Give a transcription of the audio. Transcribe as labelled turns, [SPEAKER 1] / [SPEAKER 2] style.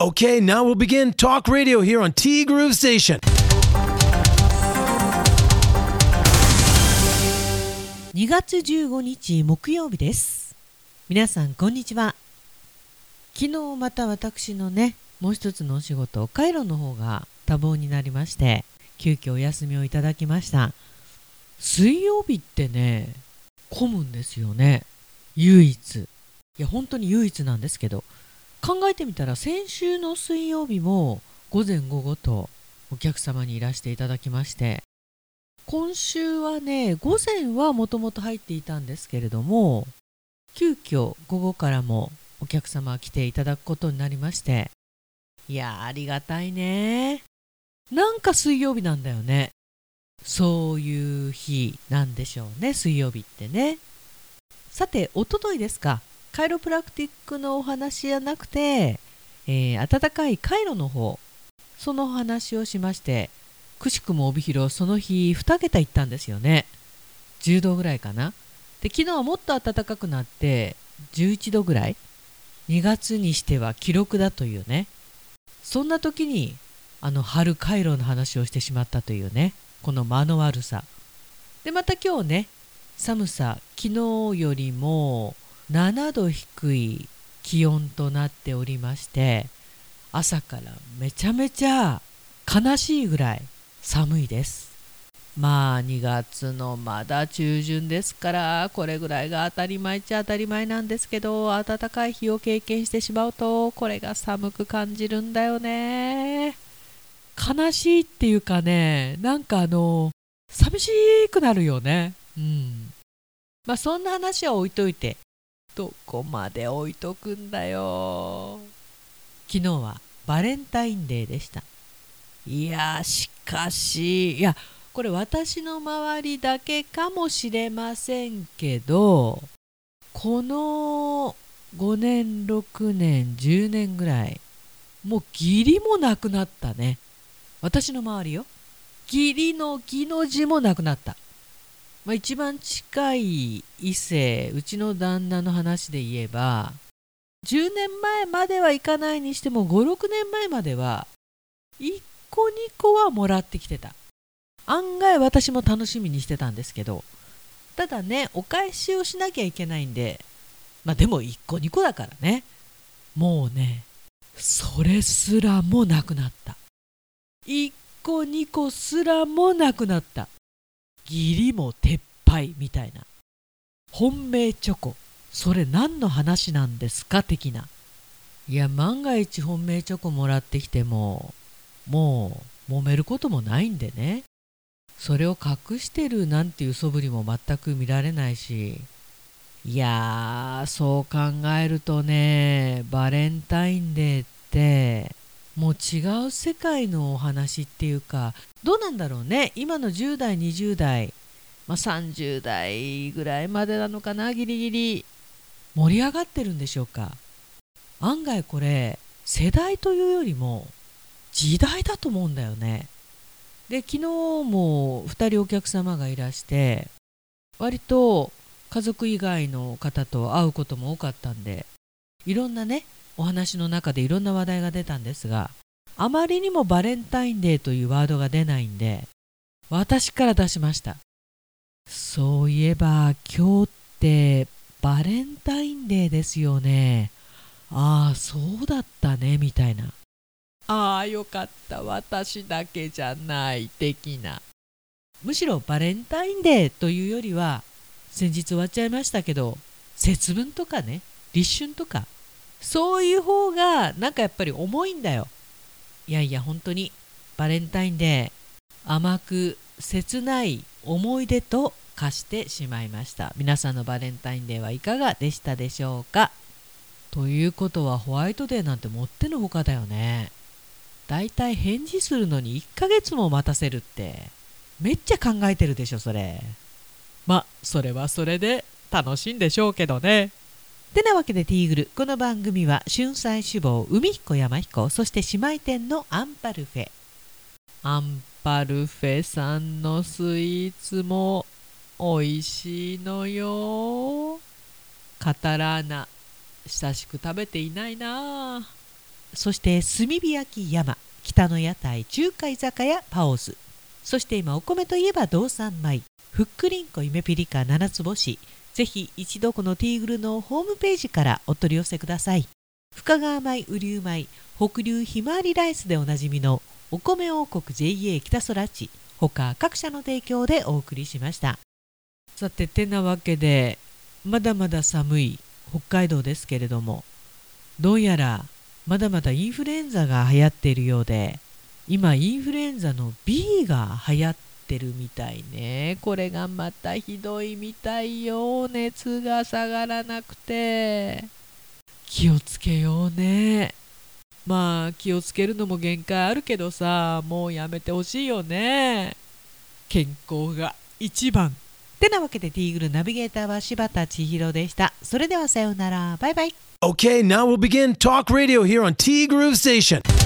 [SPEAKER 1] Okay, now we'll begin talk radio here on T Groove Station.
[SPEAKER 2] 2月15日木曜日です。皆さんこんにちは。昨日また私のねもう一つのお仕事カイロの方が多忙になりまして急遽お休みをいただきました。水曜日ってね混むんですよね。唯一。いや本当に唯一なんですけど。考えてみたら先週の水曜日も午前午後とお客様にいらしていただきまして今週はね午前はもともと入っていたんですけれども急遽午後からもお客様来ていただくことになりましていやありがたいね。なんか水曜日なんだよね。そういう日なんでしょうね水曜日ってね。さておとといですか。カイロプラクティックのお話じゃなくて、えー、暖かいカイロの方そのお話をしましてくしくも帯広その日2桁行ったんですよね。10度ぐらいかな。で昨日はもっと暖かくなって11度ぐらい。2月にしては記録だというね。そんな時にあの春回路の話をしてしまったというね。この間の悪さ。でまた今日ね寒さ昨日よりも7度低い気温となっておりまして朝からめちゃめちゃ悲しいぐらい寒いです。まあ2月のまだ中旬ですからこれぐらいが当たり前っちゃ当たり前なんですけど暖かい日を経験してしまうとこれが寒く感じるんだよね。悲しいっていうかねなんかあの寂しくなるよね。うん。まあそんな話は置いといてどこまで置いとくんだよ。昨日はバレンタインデーでした。いやしかしいやこれ私の周りだけかもしれませんけどこの5年6年10年ぐらいもう義理もなくなったね。私の周りよ。義理の義の字もなくなった、まあ、一番近い異性うちの旦那の話で言えば10年前まではいかないにしても56年前までは1個2個はもらってきてた。案外私も楽しみにしてたんですけどただねお返しをしなきゃいけないんでまあでも1個2個だからね。もうねそれすらもなくなった。1個2個すらもなくなった。義理も撤廃みたいな。本命チョコ。それ何の話なんですか的な。いや万が一本命チョコもらってきてももう揉めることもないんでね。それを隠してるなんていう素振りも全く見られないし。いやーそう考えるとねバレンタインデーってもう違う世界のお話っていうかどうなんだろうね。今の10代20代、まあ、30代ぐらいまでなのかなギリギリ。盛り上がってるんでしょうか。案外これ世代というよりも時代だと思うんだよね。で昨日も2人お客様がいらして割と家族以外の方と会うことも多かったんでいろんなねお話の中でいろんな話題が出たんですがあまりにもバレンタインデーというワードが出ないんで私から出しました。そういえば今日ってバレンタインデーですよね。ああそうだったねみたいな。ああよかった。私だけじゃない的な。むしろバレンタインデーというよりは先日終わっちゃいましたけど節分とかね立春とか。そういう方がなんかやっぱり重いんだよ。いやいや本当に。バレンタインデー甘く切ない思い出と化してしまいました。皆さんのバレンタインデーはいかがでしたでしょうか？ということはホワイトデーなんてもってのほかだよね。だいたい返事するのに1ヶ月も待たせるってめっちゃ考えてるでしょそれ。まそれはそれで楽しいんでしょうけどね。てなわけでティーグル。この番組は春菜志望海彦山彦そして姉妹店のアンパルフェ。アンパルフェさんのスイーツも美味しいのよ。カタラーナ久しく食べていないな。そして炭火焼き山北の屋台中華居酒屋パオズそして今お米といえば道産米。ふっくりんこ夢ピリカ七つ星。ぜひ一度このティーグルのホームページからお取り寄せください。深川米雨竜米北流ひまわりライスでおなじみのお米王国 JA 北空地。他各社の提供でお送りしました。さててなわけでまだまだ寒い北海道ですけれどもどうやらまだまだインフルエンザが流行っているようで今インフルエンザの B が流行っってるみたいね。これがまたひどいみたいよ。熱が下がらなくて。気をつけようね。まあ気をつけるのも限界あるけどさもうやめてほしいよね。健康が一番。てなわけでティーグルナビゲーターは柴田千尋でした。それではさようなら。バイバイ。
[SPEAKER 1] Okay, now we'll begin talk radio here on T Groove Station.